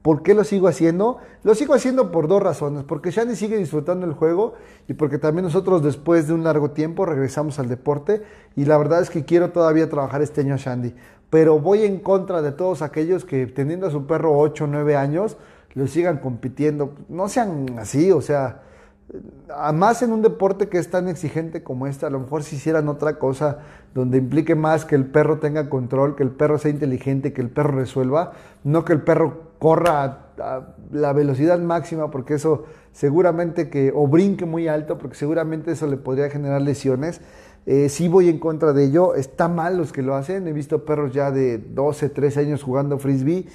¿Por qué lo sigo haciendo? Lo sigo haciendo por dos razones. Porque Shandy sigue disfrutando el juego y porque también nosotros después de un largo tiempo regresamos al deporte y la verdad es que quiero todavía trabajar este año a Shandy. Pero voy en contra de todos aquellos que teniendo a su perro 8 o 9 años lo sigan compitiendo. No sean así, o sea, más en un deporte que es tan exigente como este, a lo mejor si hicieran otra cosa donde implique más que el perro tenga control, que el perro sea inteligente, que el perro resuelva, no que el perro corra a, la velocidad máxima, porque eso seguramente que, o brinque muy alto, porque seguramente eso le podría generar lesiones. Eh, sí voy en contra de ello, está mal los que lo hacen, he visto perros ya de 12, 13 años jugando frisbee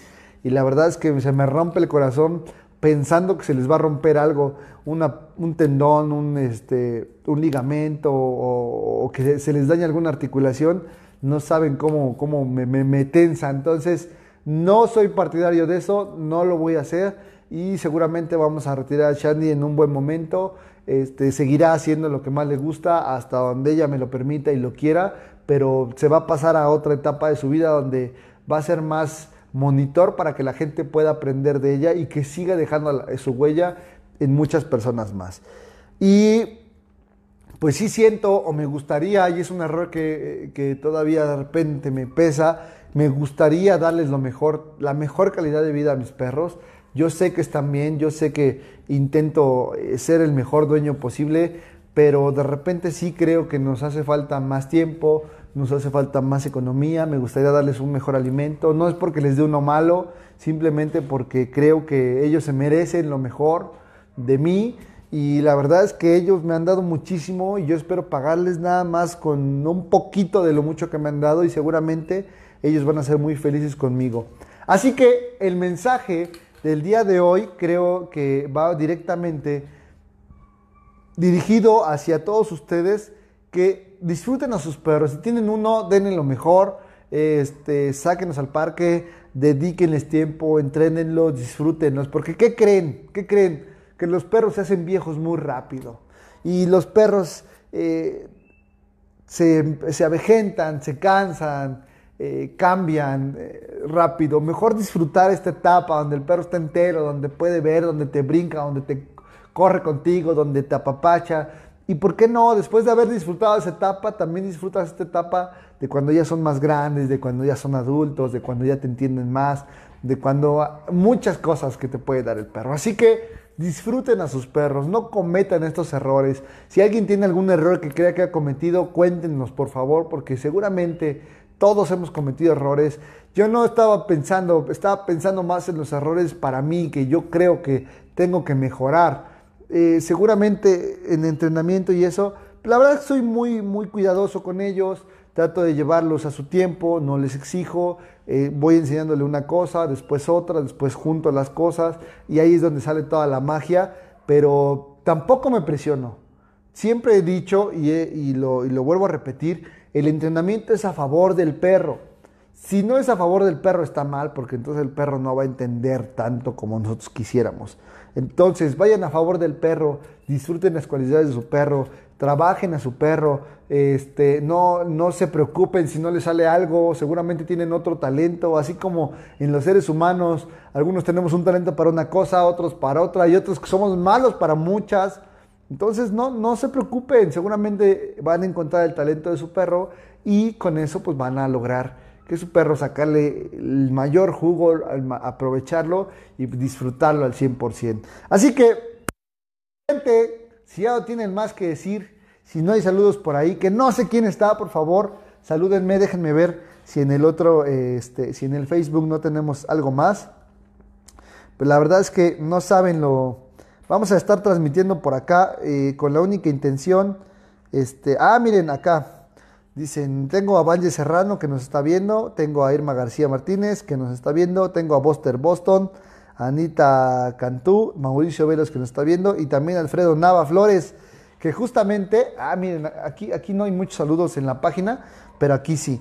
y la verdad es que se me rompe el corazón pensando que se les va a romper algo, un tendón, un, este, un ligamento o, que se les daña alguna articulación, no saben cómo, cómo me, me, tensa. Entonces, no soy partidario de eso, no lo voy a hacer y seguramente vamos a retirar a Shandy en un buen momento. Este, seguirá haciendo lo que más le gusta hasta donde ella me lo permita y lo quiera, pero se va a pasar a otra etapa de su vida donde va a ser más monitor para que la gente pueda aprender de ella y que siga dejando su huella en muchas personas más. Y pues sí siento o me gustaría, y es un error que, que, todavía de repente me pesa, me gustaría darles lo mejor, la mejor calidad de vida a mis perros. Yo sé que están bien, yo sé que intento eh, ser el mejor dueño posible, pero de repente sí creo que nos hace falta más tiempo, nos hace falta más economía, me gustaría darles un mejor alimento, no es porque les dé uno malo, simplemente porque creo que ellos se merecen lo mejor de mí y la verdad es que ellos me han dado muchísimo y yo espero pagarles nada más con un poquito de lo mucho que me han dado y seguramente ellos van a ser muy felices conmigo. Así que el mensaje del día de hoy creo que va directamente dirigido hacia todos ustedes que disfruten a sus perros. Si tienen uno, denle lo mejor, este, sáquenos al parque, dedíquenles tiempo, entrénenlos, disfrútenlos. Porque ¿qué creen? ¿Qué creen? Que los perros se hacen viejos muy rápido. Y los perros eh, se, se, avejentan, se cansan, eh, cambian eh, rápido. Mejor disfrutar esta etapa donde el perro está entero, donde puede ver, donde te brinca, donde te corre contigo, donde te apapacha y por qué no, después de haber disfrutado esa etapa, también disfrutas esta etapa de cuando ya son más grandes, de cuando ya son adultos, de cuando ya te entienden más, de cuando muchas cosas que te puede dar el perro. Así que disfruten a sus perros, no cometan estos errores. Si alguien tiene algún error que crea que ha cometido, cuéntenos por favor, porque seguramente todos hemos cometido errores. Yo no estaba pensando, estaba pensando más en los errores para mí, que yo creo que tengo que mejorar eh, seguramente en entrenamiento y eso, la verdad soy muy, muy cuidadoso con ellos, trato de llevarlos a su tiempo, no les exijo, eh, voy enseñándole una cosa, después otra, después junto las cosas y ahí es donde sale toda la magia, pero tampoco me presiono. Siempre he dicho y, lo, y lo vuelvo a repetir, el entrenamiento es a favor del perro. Si no es a favor del perro está mal porque entonces el perro no va a entender tanto como nosotros quisiéramos. Entonces, vayan a favor del perro, disfruten las cualidades de su perro, trabajen a su perro, este, no, no se preocupen si no les sale algo, seguramente tienen otro talento, así como en los seres humanos, algunos tenemos un talento para una cosa, otros para otra, y otros somos malos para muchas. Entonces no, no se preocupen, seguramente van a encontrar el talento de su perro y con eso pues van a lograr que su perro sacarle el mayor jugo, aprovecharlo y disfrutarlo al 100%. Así que, gente, si ya no tienen más que decir, si no hay saludos por ahí, que no sé quién está, por favor, salúdenme, déjenme ver si en el otro, este, si en el Facebook no tenemos algo más. Pero la verdad es que no saben lo... Vamos a estar transmitiendo por acá eh, con la única intención, este, ah, miren acá, Dicen, tengo a Valle Serrano que nos está viendo, tengo a Irma García Martínez que nos está viendo, tengo a Buster Boston, Anita Cantú, Mauricio Velos que nos está viendo y también Alfredo Nava Flores, que justamente, ah, miren, aquí, aquí no hay muchos saludos en la página, pero aquí sí.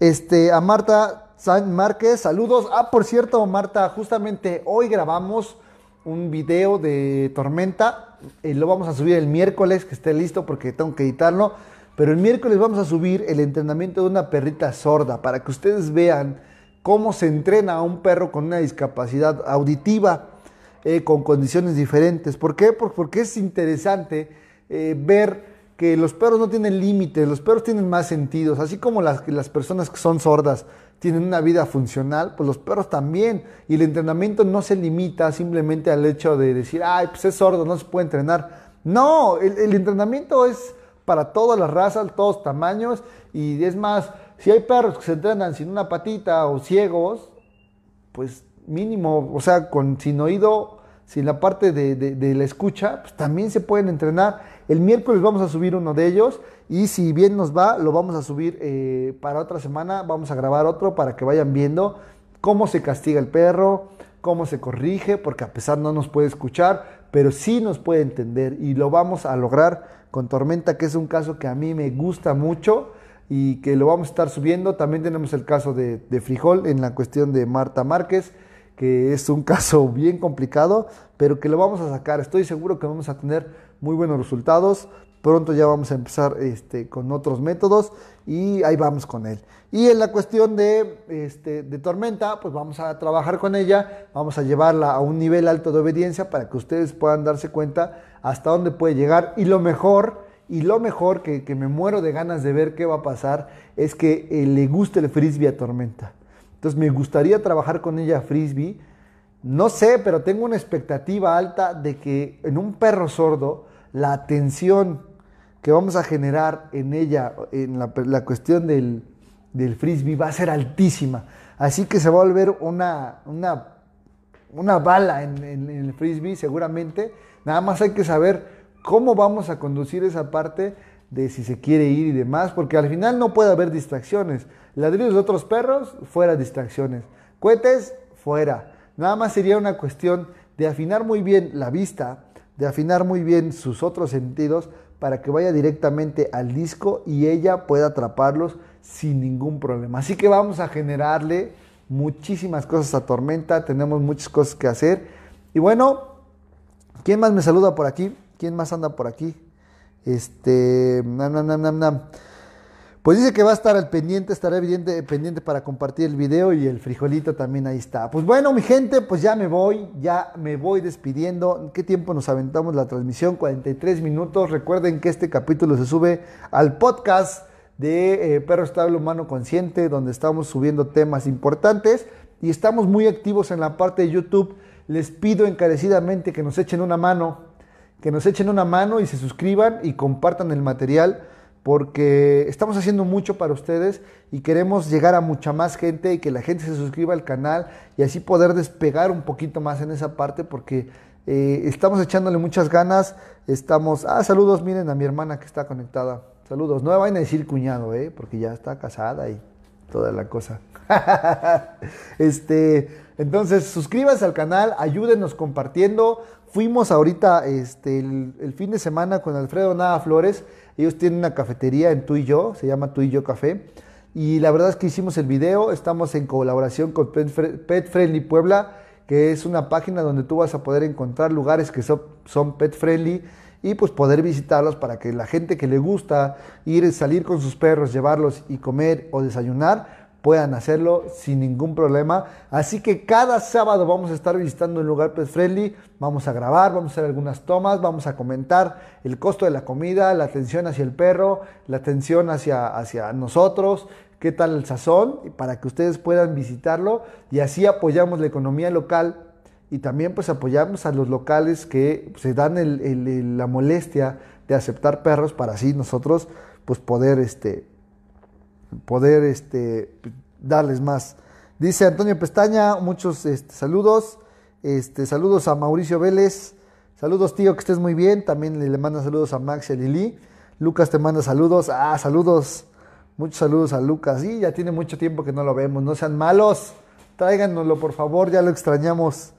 Este, a Marta San Márquez, saludos. Ah, por cierto, Marta, justamente hoy grabamos un video de Tormenta, eh, lo vamos a subir el miércoles, que esté listo porque tengo que editarlo pero el miércoles vamos a subir el entrenamiento de una perrita sorda para que ustedes vean cómo se entrena a un perro con una discapacidad auditiva, eh, con condiciones diferentes. ¿Por qué? Porque es interesante eh, ver que los perros no tienen límites, los perros tienen más sentidos, así como las, las personas que son sordas tienen una vida funcional, pues los perros también. Y el entrenamiento no se limita simplemente al hecho de decir, ay, pues es sordo, no se puede entrenar. No, el entrenamiento es para todas las razas, todos tamaños. Y es más, si hay perros que se entrenan sin una patita o ciegos, pues mínimo, o sea, con, sin oído, sin la parte de, la escucha, pues también se pueden entrenar. El miércoles vamos a subir uno de ellos y si bien nos va, lo vamos a subir eh, para otra semana. Vamos a grabar otro para que vayan viendo cómo se castiga el perro, cómo se corrige, porque a pesar no nos puede escuchar, pero sí nos puede entender y lo vamos a lograr con Tormenta, que es un caso que a mí me gusta mucho y que lo vamos a estar subiendo. También tenemos el caso de, Frijol en la cuestión de Marta Márquez, que es un caso bien complicado, pero que lo vamos a sacar. Estoy seguro que vamos a tener muy buenos resultados. Pronto ya vamos a empezar este, con otros métodos y ahí vamos con él. Y en la cuestión de, este, de tormenta, pues vamos a trabajar con ella, vamos a llevarla a un nivel alto de obediencia para que ustedes puedan darse cuenta hasta dónde puede llegar. Y lo mejor, y lo mejor que, me muero de ganas de ver qué va a pasar, es que eh, le guste el frisbee a tormenta. Entonces me gustaría trabajar con ella frisbee. No sé, pero tengo una expectativa alta de que en un perro sordo la atención que vamos a generar en ella, en la cuestión del, del frisbee va a ser altísima. Así que se va a volver una, una, una bala en, el frisbee seguramente. Nada más hay que saber cómo vamos a conducir esa parte de si se quiere ir y demás, porque al final no puede haber distracciones. Ladrillos de otros perros, fuera distracciones. Cohetes, fuera. Nada más sería una cuestión de afinar muy bien la vista, de afinar muy bien sus otros sentidos para que vaya directamente al disco y ella pueda atraparlos sin ningún problema. Así que vamos a generarle muchísimas cosas a Tormenta, tenemos muchas cosas que hacer. Y bueno, ¿quién más me saluda por aquí? ¿Quién más anda por aquí? Este, pues dice que va a estar al pendiente, estará evidente, pendiente para compartir el video y el frijolito también ahí está. Pues bueno, mi gente, pues ya me voy, ya me voy despidiendo. ¿Qué tiempo nos aventamos la transmisión? 43 minutos. Recuerden que este capítulo se sube al podcast de eh, Perro Estable Humano Consciente, donde estamos subiendo temas importantes y estamos muy activos en la parte de YouTube. Les pido encarecidamente que nos echen una mano, que nos echen una mano y se suscriban y compartan el material porque estamos haciendo mucho para ustedes y queremos llegar a mucha más gente y que la gente se suscriba al canal y así poder despegar un poquito más en esa parte porque eh, estamos echándole muchas ganas. Estamos, ah, saludos, miren a mi hermana que está conectada. Saludos, no me vayan a decir cuñado, ¿eh? porque ya está casada y toda la cosa. este, entonces, suscríbanse al canal, ayúdenos compartiendo. Fuimos ahorita este, el, fin de semana con Alfredo Nada Flores. Ellos tienen una cafetería en Tú y Yo, se llama Tú y Yo Café. Y la verdad es que hicimos el video, estamos en colaboración con Pet Friendly Puebla, que es una página donde tú vas a poder encontrar lugares que son, son pet friendly y pues poder visitarlos para que la gente que le gusta ir, salir con sus perros, llevarlos y comer o desayunar, puedan hacerlo sin ningún problema. Así que cada sábado vamos a estar visitando un lugar pet friendly, vamos a grabar, vamos a hacer algunas tomas, vamos a comentar el costo de la comida, la atención hacia el perro, la atención hacia, hacia nosotros, qué tal el sazón, para que ustedes puedan visitarlo y así apoyamos la economía local y también pues apoyamos a los locales que se dan la molestia de aceptar perros para así nosotros pues poder este poder este, darles más. Dice Antonio Pestaña, muchos este, saludos. Este, saludos a Mauricio Vélez. Saludos, tío, que estés muy bien. También le, manda saludos a Max y a Lili. Lucas te manda saludos. Ah, saludos. Muchos saludos a Lucas. Sí, ya tiene mucho tiempo que no lo vemos. No sean malos. Tráiganoslo, por favor. Ya lo extrañamos.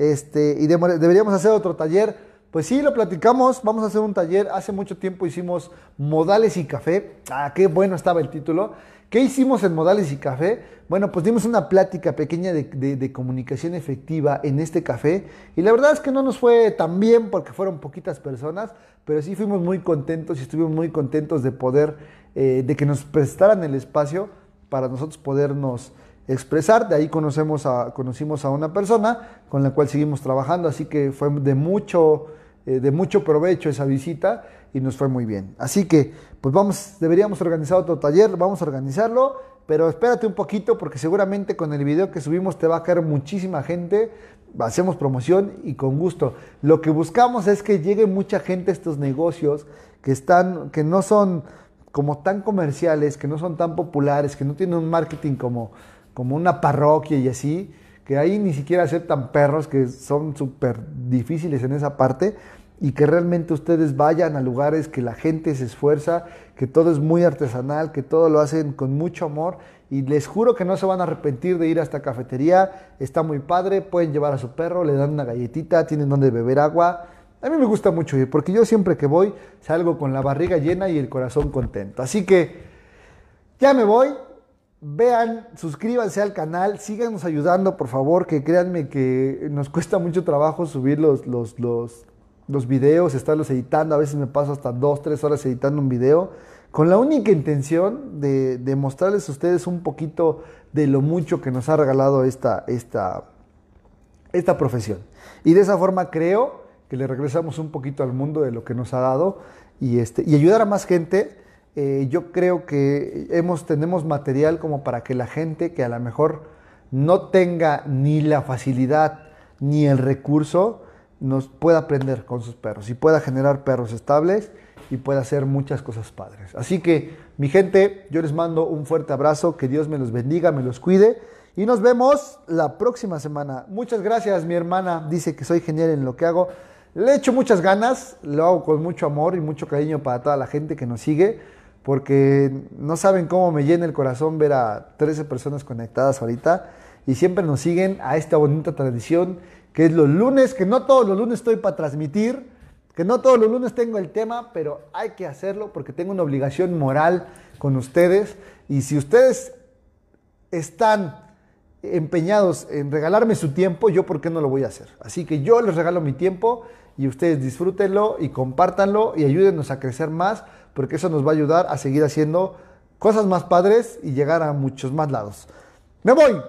Este, y deberíamos hacer otro taller pues sí, lo platicamos, vamos a hacer un taller. Hace mucho tiempo hicimos modales y café. Ah, qué bueno estaba el título. ¿Qué hicimos en modales y café? Bueno, pues dimos una plática pequeña de, comunicación efectiva en este café. Y la verdad es que no nos fue tan bien porque fueron poquitas personas, pero sí fuimos muy contentos y estuvimos muy contentos de poder, eh, de que nos prestaran el espacio para nosotros podernos expresar. De ahí conocemos a, conocimos a una persona con la cual seguimos trabajando, así que fue de mucho eh, de mucho provecho esa visita y nos fue muy bien. Así que, pues vamos, deberíamos organizar otro taller, vamos a organizarlo, pero espérate un poquito porque seguramente con el video que subimos te va a caer muchísima gente. Hacemos promoción y con gusto. Lo que buscamos es que llegue mucha gente a estos negocios que están, que no son como tan comerciales, que no son tan populares, que no tienen un marketing como, como una parroquia y así, que ahí ni siquiera aceptan perros, que son súper difíciles en esa parte, y que realmente ustedes vayan a lugares que la gente se esfuerza, que todo es muy artesanal, que todo lo hacen con mucho amor, y les juro que no se van a arrepentir de ir a esta cafetería, está muy padre, pueden llevar a su perro, le dan una galletita, tienen donde beber agua. A mí me gusta mucho ir, porque yo siempre que voy salgo con la barriga llena y el corazón contento. Así que ya me voy, Vean, suscríbanse al canal, síganos ayudando, por favor, que créanme que nos cuesta mucho trabajo subir los, los, los, los videos, estarlos editando. A veces me paso hasta dos, tres horas editando un video, con la única intención de, de mostrarles a ustedes un poquito de lo mucho que nos ha regalado esta, esta, esta profesión. Y de esa forma creo que le regresamos un poquito al mundo de lo que nos ha dado y, este, y ayudar a más gente eh, yo creo que hemos, tenemos material como para que la gente que a lo mejor no tenga ni la facilidad ni el recurso, nos pueda aprender con sus perros y pueda generar perros estables y pueda hacer muchas cosas padres. Así que, mi gente, yo les mando un fuerte abrazo, que Dios me los bendiga, me los cuide y nos vemos la próxima semana. Muchas gracias, mi hermana dice que soy genial en lo que hago. Le echo muchas ganas, lo hago con mucho amor y mucho cariño para toda la gente que nos sigue porque no saben cómo me llena el corazón ver a 13 personas conectadas ahorita y siempre nos siguen a esta bonita tradición que es los lunes, que no todos los lunes estoy para transmitir, que no todos los lunes tengo el tema, pero hay que hacerlo porque tengo una obligación moral con ustedes y si ustedes están empeñados en regalarme su tiempo, yo por qué no lo voy a hacer. Así que yo les regalo mi tiempo y ustedes disfrútenlo y compártanlo y ayúdenos a crecer más porque eso nos va a ayudar a seguir haciendo cosas más padres y llegar a muchos más lados. Me voy.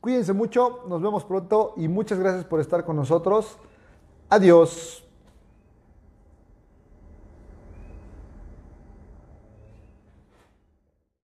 Cuídense mucho, nos vemos pronto y muchas gracias por estar con nosotros. Adiós.